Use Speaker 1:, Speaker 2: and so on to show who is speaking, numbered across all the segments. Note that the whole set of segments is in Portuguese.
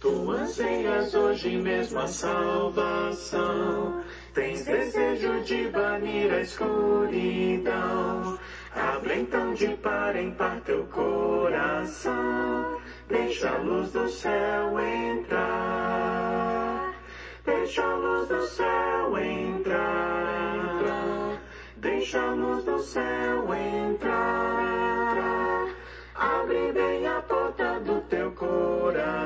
Speaker 1: Tu anseias hoje mesmo a salvação. Tens desejo de banir a escuridão. Abre então de par em par teu coração. Deixa a luz do céu entrar. Deixa a luz do céu entrar. Deixa a luz do céu entrar. Abre bem a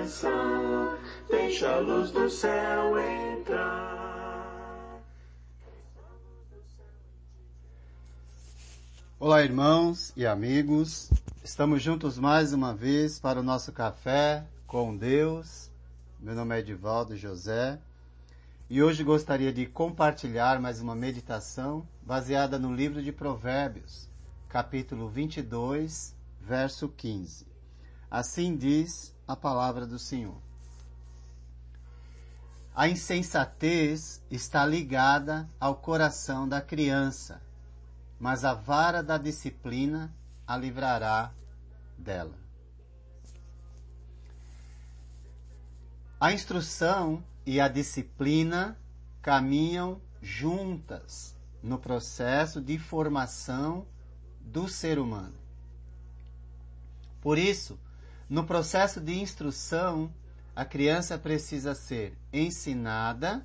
Speaker 1: coração. Deixa a luz do céu entrar.
Speaker 2: Olá, irmãos e amigos. Estamos juntos mais uma vez para o nosso café com Deus. Meu nome é Edivaldo José e hoje gostaria de compartilhar mais uma meditação baseada no livro de Provérbios, capítulo 22, verso 15. Assim diz a palavra do Senhor. A insensatez está ligada ao coração da criança mas a vara da disciplina a livrará dela. A instrução e a disciplina caminham juntas no processo de formação do ser humano. Por isso, no processo de instrução, a criança precisa ser ensinada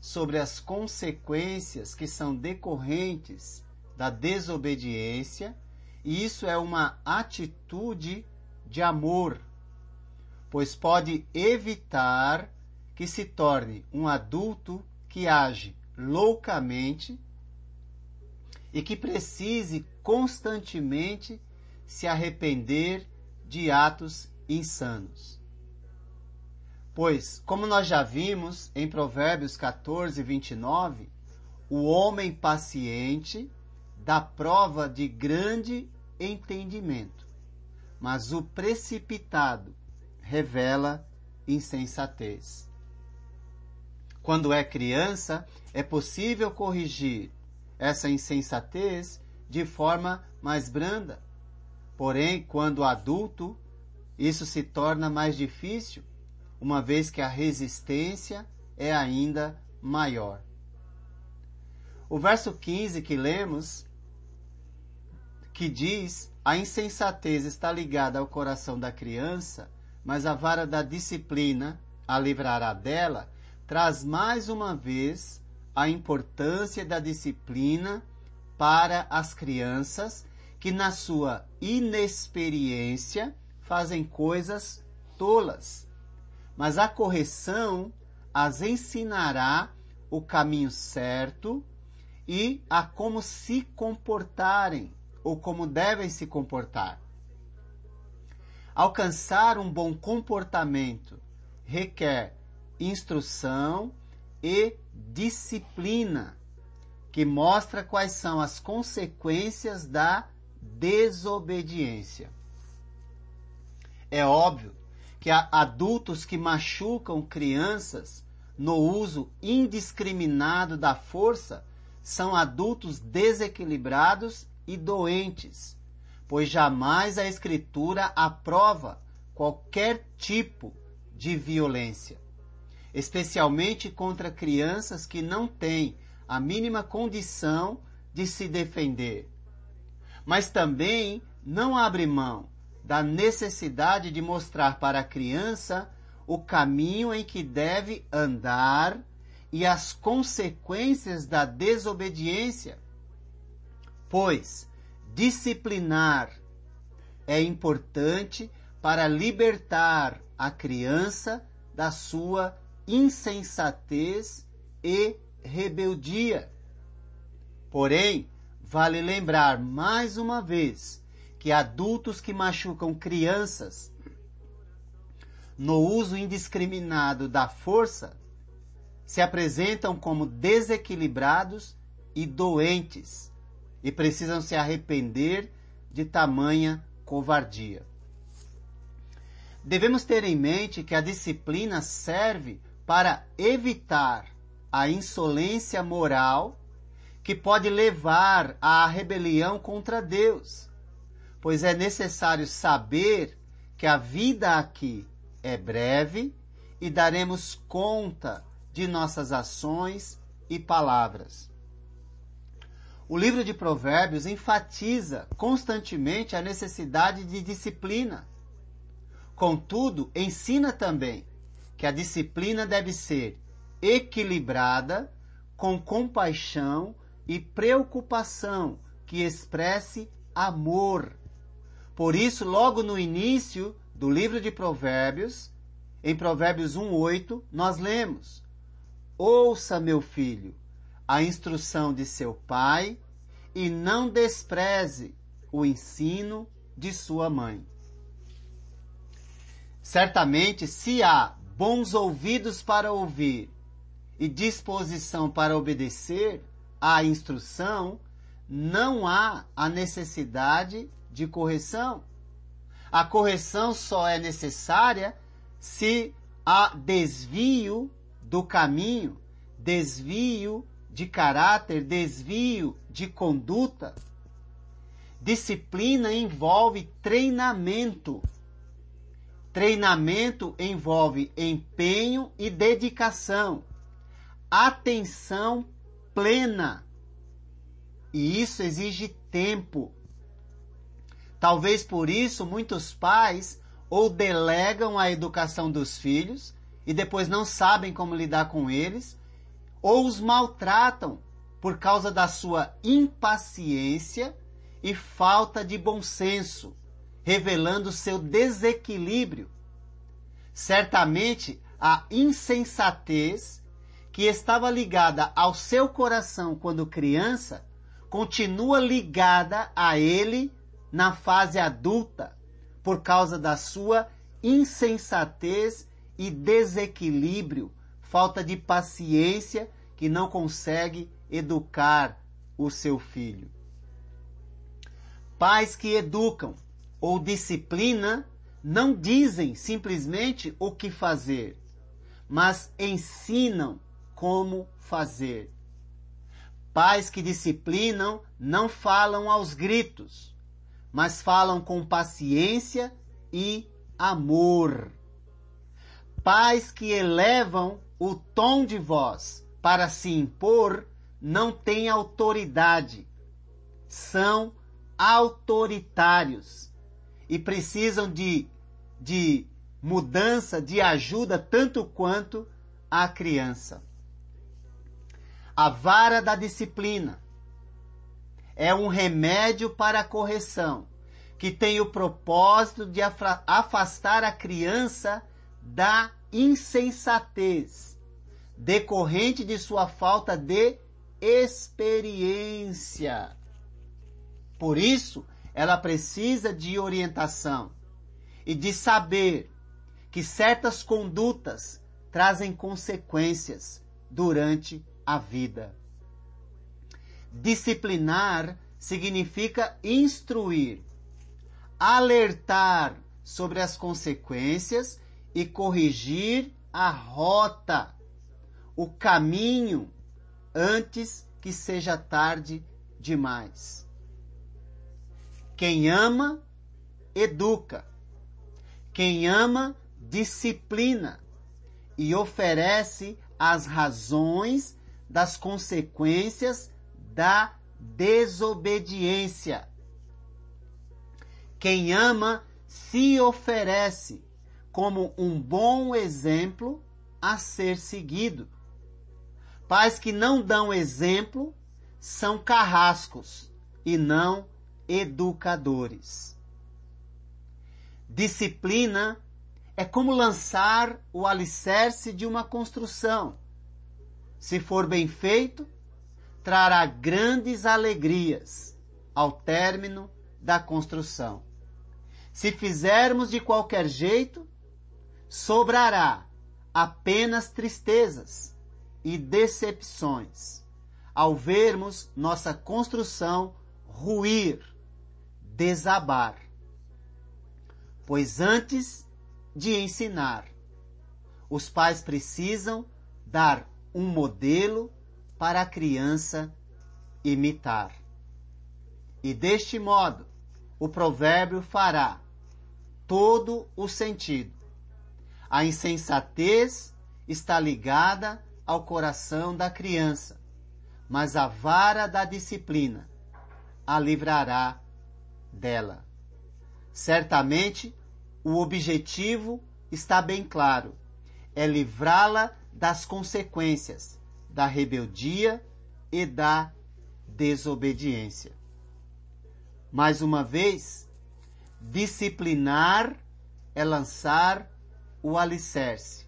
Speaker 2: sobre as consequências que são decorrentes da desobediência, e isso é uma atitude de amor, pois pode evitar que se torne um adulto que age loucamente e que precise constantemente se arrepender de atos insanos. Pois, como nós já vimos em Provérbios 14, 29, o homem paciente da prova de grande entendimento, mas o precipitado revela insensatez. Quando é criança, é possível corrigir essa insensatez de forma mais branda. Porém, quando adulto, isso se torna mais difícil, uma vez que a resistência é ainda maior. O verso 15 que lemos que diz a insensatez está ligada ao coração da criança, mas a vara da disciplina a livrará dela, traz mais uma vez a importância da disciplina para as crianças que, na sua inexperiência, fazem coisas tolas. Mas a correção as ensinará o caminho certo e a como se comportarem ou como devem se comportar. Alcançar um bom comportamento requer instrução e disciplina, que mostra quais são as consequências da desobediência. É óbvio que há adultos que machucam crianças no uso indiscriminado da força são adultos desequilibrados e doentes, pois jamais a Escritura aprova qualquer tipo de violência, especialmente contra crianças que não têm a mínima condição de se defender. Mas também não abre mão da necessidade de mostrar para a criança o caminho em que deve andar e as consequências da desobediência pois disciplinar é importante para libertar a criança da sua insensatez e rebeldia. Porém, vale lembrar mais uma vez que adultos que machucam crianças no uso indiscriminado da força se apresentam como desequilibrados e doentes e precisam se arrepender de tamanha covardia. Devemos ter em mente que a disciplina serve para evitar a insolência moral que pode levar à rebelião contra Deus, pois é necessário saber que a vida aqui é breve e daremos conta de nossas ações e palavras. O livro de Provérbios enfatiza constantemente a necessidade de disciplina. Contudo, ensina também que a disciplina deve ser equilibrada, com compaixão e preocupação que expresse amor. Por isso, logo no início do livro de Provérbios, em Provérbios 1:8, nós lemos: Ouça, meu filho, a instrução de seu pai e não despreze o ensino de sua mãe. Certamente, se há bons ouvidos para ouvir e disposição para obedecer à instrução, não há a necessidade de correção. A correção só é necessária se há desvio do caminho, desvio de caráter, desvio de conduta. Disciplina envolve treinamento. Treinamento envolve empenho e dedicação, atenção plena. E isso exige tempo. Talvez por isso muitos pais ou delegam a educação dos filhos e depois não sabem como lidar com eles, ou os maltratam por causa da sua impaciência e falta de bom senso, revelando seu desequilíbrio. Certamente a insensatez que estava ligada ao seu coração quando criança continua ligada a ele na fase adulta por causa da sua insensatez e desequilíbrio, falta de paciência que não consegue educar o seu filho. Pais que educam ou disciplina não dizem simplesmente o que fazer, mas ensinam como fazer. Pais que disciplinam não falam aos gritos, mas falam com paciência e amor. Pais que elevam o tom de voz para se impor não têm autoridade, são autoritários e precisam de, de mudança, de ajuda, tanto quanto a criança. A vara da disciplina é um remédio para a correção, que tem o propósito de afastar a criança da insensatez, decorrente de sua falta de experiência. Por isso, ela precisa de orientação e de saber que certas condutas trazem consequências durante a vida. Disciplinar significa instruir, alertar sobre as consequências e corrigir a rota, o caminho, antes que seja tarde demais. Quem ama, educa. Quem ama, disciplina e oferece as razões das consequências da desobediência. Quem ama se oferece como um bom exemplo a ser seguido. Pais que não dão exemplo são carrascos e não educadores. Disciplina é como lançar o alicerce de uma construção. Se for bem feito, trará grandes alegrias ao término da construção. Se fizermos de qualquer jeito, sobrará apenas tristezas e decepções ao vermos nossa construção ruir, desabar. Pois antes de ensinar, os pais precisam dar um modelo para a criança imitar. E deste modo, o provérbio fará todo o sentido. A insensatez está ligada ao coração da criança, mas a vara da disciplina a livrará dela. Certamente, o objetivo está bem claro: é livrá-la das consequências da rebeldia e da desobediência. Mais uma vez, disciplinar é lançar o alicerce,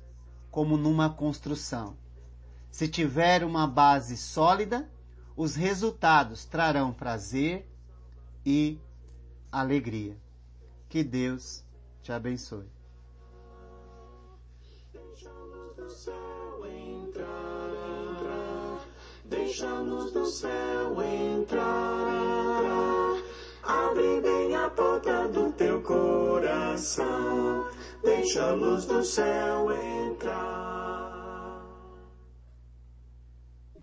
Speaker 2: como numa construção. Se tiver uma base sólida, os resultados trarão prazer e alegria. Que Deus te abençoe.
Speaker 1: Deixa a luz do céu entrar. Abre bem a porta do teu coração. Deixa a luz do céu entrar.